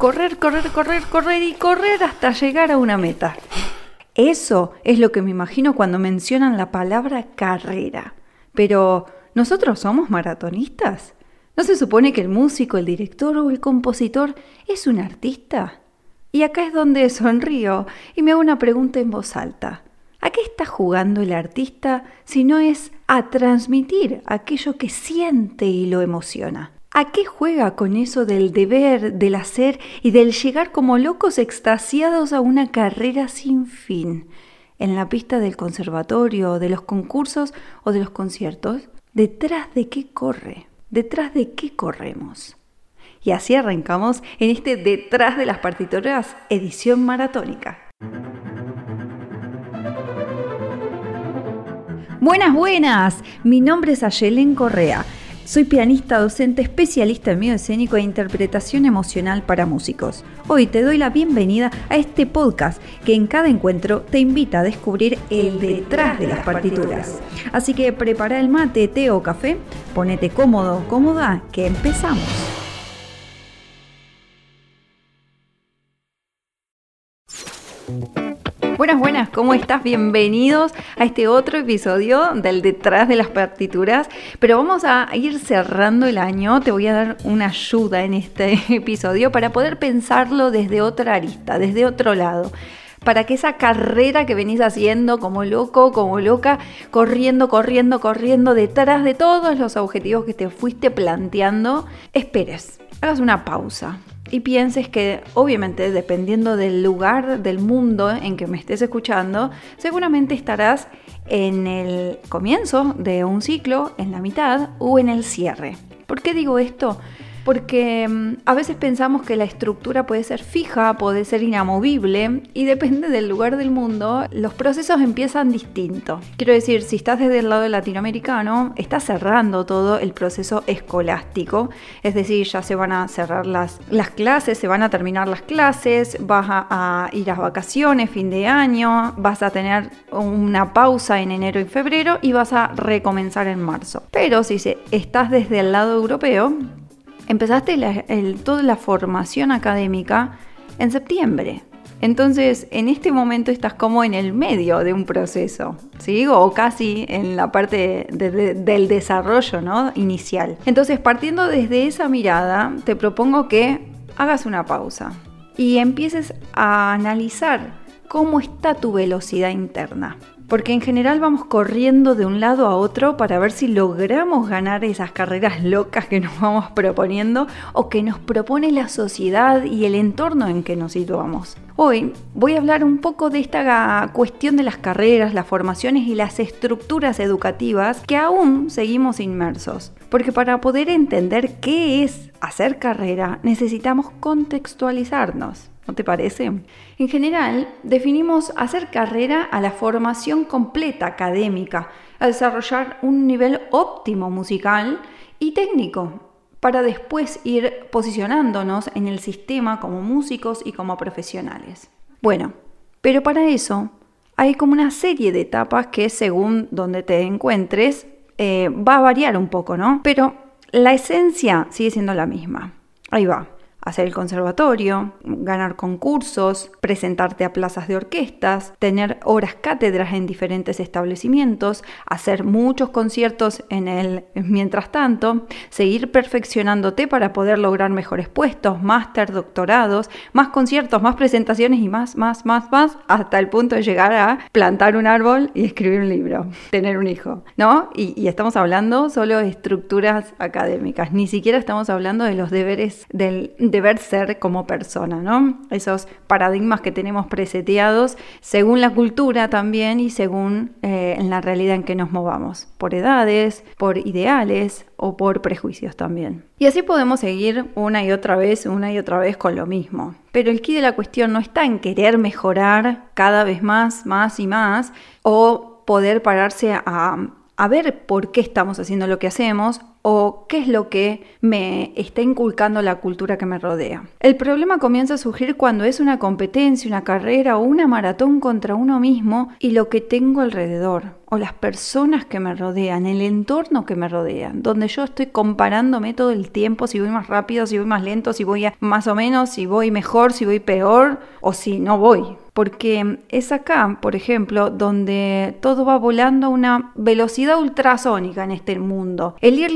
correr, correr, correr, correr y correr hasta llegar a una meta. Eso es lo que me imagino cuando mencionan la palabra carrera. Pero, ¿nosotros somos maratonistas? ¿No se supone que el músico, el director o el compositor es un artista? Y acá es donde sonrío y me hago una pregunta en voz alta. ¿A qué está jugando el artista si no es a transmitir aquello que siente y lo emociona? ¿A qué juega con eso del deber, del hacer y del llegar como locos extasiados a una carrera sin fin? En la pista del conservatorio, de los concursos o de los conciertos, ¿detrás de qué corre? ¿Detrás de qué corremos? Y así arrancamos en este Detrás de las partituras, edición maratónica. Buenas, buenas. Mi nombre es Ayelen Correa. Soy pianista, docente, especialista en medio escénico e interpretación emocional para músicos. Hoy te doy la bienvenida a este podcast que en cada encuentro te invita a descubrir el detrás de las partituras. Así que prepara el mate, té o café, ponete cómodo, cómoda, que empezamos. Buenas, buenas, ¿cómo estás? Bienvenidos a este otro episodio del Detrás de las Partituras. Pero vamos a ir cerrando el año. Te voy a dar una ayuda en este episodio para poder pensarlo desde otra arista, desde otro lado para que esa carrera que venís haciendo como loco, como loca, corriendo, corriendo, corriendo detrás de todos los objetivos que te fuiste planteando, esperes, hagas una pausa, y pienses que obviamente dependiendo del lugar del mundo en que me estés escuchando, seguramente estarás en el comienzo de un ciclo, en la mitad o en el cierre. ¿Por qué digo esto? Porque mm, a veces pensamos que la estructura puede ser fija, puede ser inamovible y depende del lugar del mundo, los procesos empiezan distinto. Quiero decir, si estás desde el lado latinoamericano, estás cerrando todo el proceso escolástico, es decir, ya se van a cerrar las, las clases, se van a terminar las clases, vas a, a ir a vacaciones, fin de año, vas a tener una pausa en enero y febrero y vas a recomenzar en marzo. Pero si estás desde el lado europeo, empezaste toda la formación académica en septiembre. Entonces, en este momento estás como en el medio de un proceso, ¿sí? O casi en la parte del desarrollo ¿no? inicial. Entonces, partiendo desde esa mirada, te propongo que hagas una pausa y empieces a analizar cómo está tu velocidad interna porque en general vamos corriendo de un lado a otro para ver si logramos ganar esas carreras locas que nos vamos proponiendo o que nos propone la sociedad y el entorno en que nos situamos. Hoy voy a hablar un poco de esta cuestión de las carreras, las formaciones y las estructuras educativas que aún seguimos inmersos. Porque para poder entender qué es hacer carrera necesitamos contextualizarnos. ¿No te parece? En general, definimos hacer carrera a la formación completa académica, a desarrollar un nivel óptimo musical y técnico, para después ir posicionándonos en el sistema como músicos y como profesionales. Bueno, pero para eso hay como una serie de etapas que según donde te encuentres eh, va a variar un poco, ¿no? Pero la esencia sigue siendo la misma. Ahí va hacer el conservatorio, ganar concursos, presentarte a plazas de orquestas, tener horas cátedras en diferentes establecimientos, hacer muchos conciertos en el mientras tanto, seguir perfeccionándote para poder lograr mejores puestos, máster, doctorados, más conciertos, más presentaciones y más, más, más, más, hasta el punto de llegar a plantar un árbol y escribir un libro, tener un hijo, ¿no? Y, estamos hablando solo de estructuras académicas, ni siquiera estamos hablando de los deberes del deber ser como persona, ¿no? Esos paradigmas que tenemos preseteados según la cultura también y según eh, la realidad en que nos movamos, por edades, por ideales o por prejuicios también. Y así podemos seguir una y otra vez, una y otra vez con lo mismo. Pero el quid de la cuestión no está en querer mejorar cada vez más, más y más, o poder pararse a ver por qué estamos haciendo lo que hacemos o qué es lo que me está inculcando la cultura que me rodea. El problema comienza a surgir cuando es una competencia, una carrera o una maratón contra uno mismo y lo que tengo alrededor o las personas que me rodean, el entorno que me rodean, donde yo estoy comparándome todo el tiempo si voy más rápido, si voy más lento, si voy más o menos, si voy mejor, si voy peor o si no voy. Porque es acá, por ejemplo, donde todo va volando a una velocidad ultrasónica en este mundo. El ir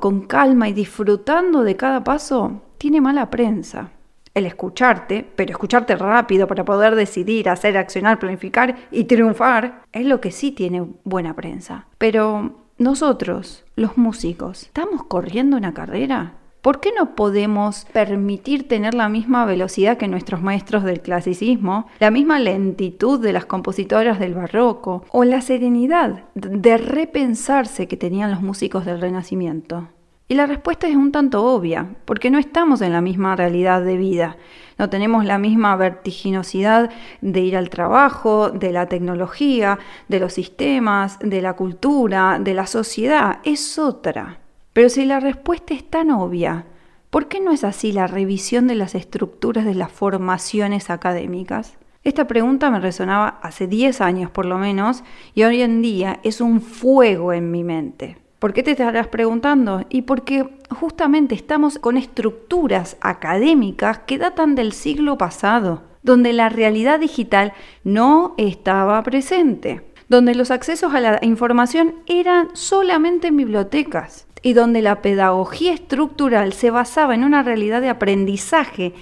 con calma y disfrutando de cada paso, tiene mala prensa el escucharte, pero escucharte rápido para poder decidir, hacer, accionar, planificar y triunfar, es lo que sí tiene buena prensa. Pero nosotros, los músicos, ¿estamos corriendo una carrera? ¿Por qué no podemos permitir tener la misma velocidad que nuestros maestros del clasicismo, la misma lentitud de las compositoras del barroco o la serenidad de repensarse que tenían los músicos del Renacimiento? Y la respuesta es un tanto obvia, porque no estamos en la misma realidad de vida, no tenemos la misma vertiginosidad de ir al trabajo, de la tecnología, de los sistemas, de la cultura, de la sociedad, es otra. Pero si la respuesta es tan obvia, ¿por qué no es así la revisión de las estructuras de las formaciones académicas? Esta pregunta me resonaba hace 10 años por lo menos y hoy en día es un fuego en mi mente. ¿Por qué te estarás preguntando? Y porque justamente estamos con estructuras académicas que datan del siglo pasado, donde la realidad digital no estaba presente, donde los accesos a la información eran solamente en bibliotecas y donde la pedagogía estructural se basaba en una realidad de aprendizaje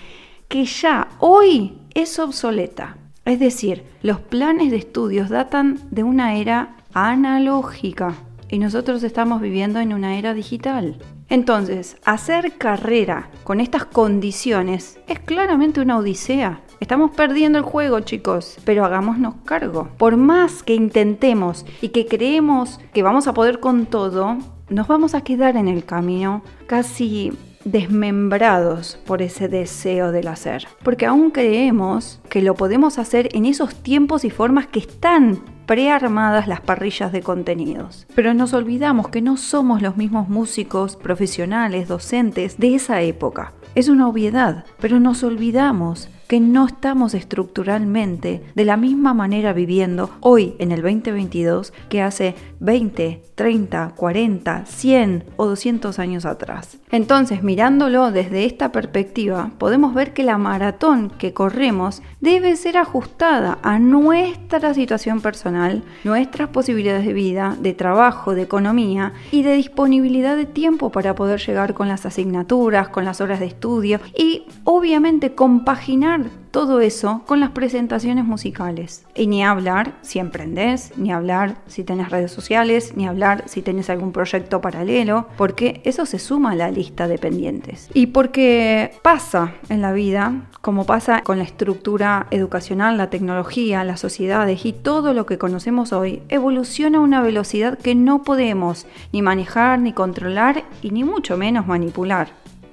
que ya hoy es obsoleta. Es decir, los planes de estudios datan de una era analógica y nosotros estamos viviendo en una era digital. Entonces, hacer carrera con estas condiciones es claramente una odisea. Estamos perdiendo el juego, chicos, pero hagámonos cargo. Por más que intentemos y que creemos que vamos a poder con todo, nos vamos a quedar en el camino casi desmembrados por ese deseo del hacer. Porque aún creemos que lo podemos hacer en esos tiempos y formas que están prearmadas las parrillas de contenidos. Pero nos olvidamos que no somos los mismos músicos, profesionales, docentes de esa época. Es una obviedad, pero nos olvidamos que no estamos estructuralmente de la misma manera viviendo hoy en el 2022 que hace 20, 30, 40, 100 o 200 años atrás. Entonces, mirándolo desde esta perspectiva, podemos ver que la maratón que corremos debe ser ajustada a nuestra situación personal, nuestras posibilidades de vida, de trabajo, de economía y de disponibilidad de tiempo para poder llegar con las asignaturas, con las horas de estudio y obviamente compaginar todo eso con las presentaciones musicales. Y ni hablar si emprendés, ni hablar si tenés redes sociales, ni hablar si tenés algún proyecto paralelo, porque eso se suma a la lista de pendientes. Y porque pasa en la vida, como pasa con la estructura educacional, la tecnología, las sociedades y todo lo que conocemos hoy, evoluciona a una velocidad que no podemos ni manejar, ni controlar y ni mucho menos manipular.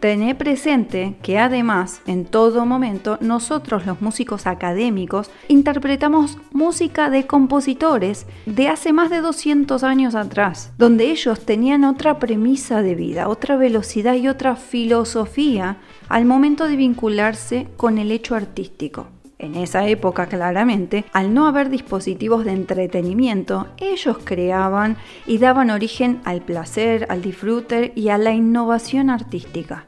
Tener presente que además, en todo momento, nosotros los músicos académicos interpretamos música de compositores de hace más de 200 años atrás, donde ellos tenían otra premisa de vida, otra velocidad y otra filosofía al momento de vincularse con el hecho artístico. En esa época, claramente, al no haber dispositivos de entretenimiento, ellos creaban y daban origen al placer, al disfrute y a la innovación artística.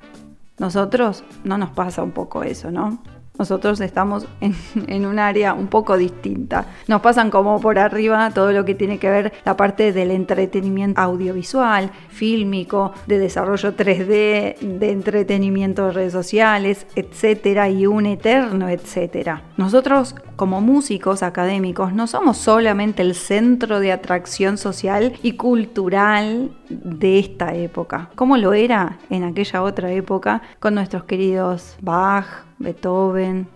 Nosotros no nos pasa un poco eso, ¿no? Nosotros estamos en, un área un poco distinta. Nos pasan como por arriba todo lo que tiene que ver la parte del entretenimiento audiovisual, fílmico, de desarrollo 3D, de entretenimiento de redes sociales, etcétera, y un eterno etcétera. Nosotros como músicos académicos no somos solamente el centro de atracción social y cultural de esta época, como lo era en aquella otra época con nuestros queridos Bach, Beethoven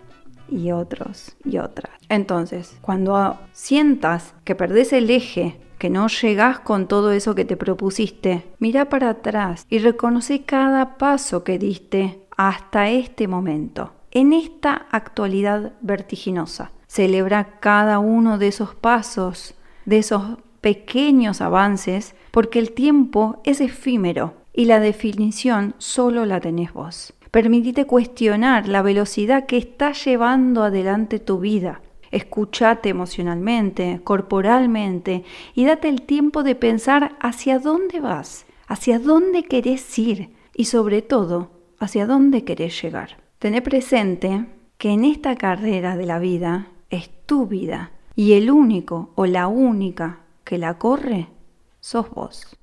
y otros y otras. Entonces, cuando sientas que perdés el eje, que no llegás con todo eso que te propusiste, mira para atrás y reconoce cada paso que diste hasta este momento, en esta actualidad vertiginosa. Celebra cada uno de esos pasos, de esos pequeños avances, porque el tiempo es efímero y la definición solo la tenés vos. Permitite cuestionar la velocidad que está llevando adelante tu vida. Escuchate emocionalmente, corporalmente y date el tiempo de pensar hacia dónde vas, hacia dónde querés ir y sobre todo hacia dónde querés llegar. Tené presente que en esta carrera de la vida es tu vida y el único o la única que la corre sos vos.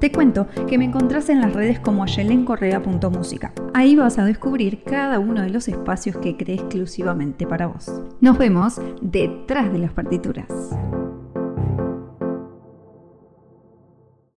Te cuento que me encontrás en las redes como ayelencorrea.música. Ahí vas a descubrir cada uno de los espacios que creé exclusivamente para vos. Nos vemos detrás de las partituras.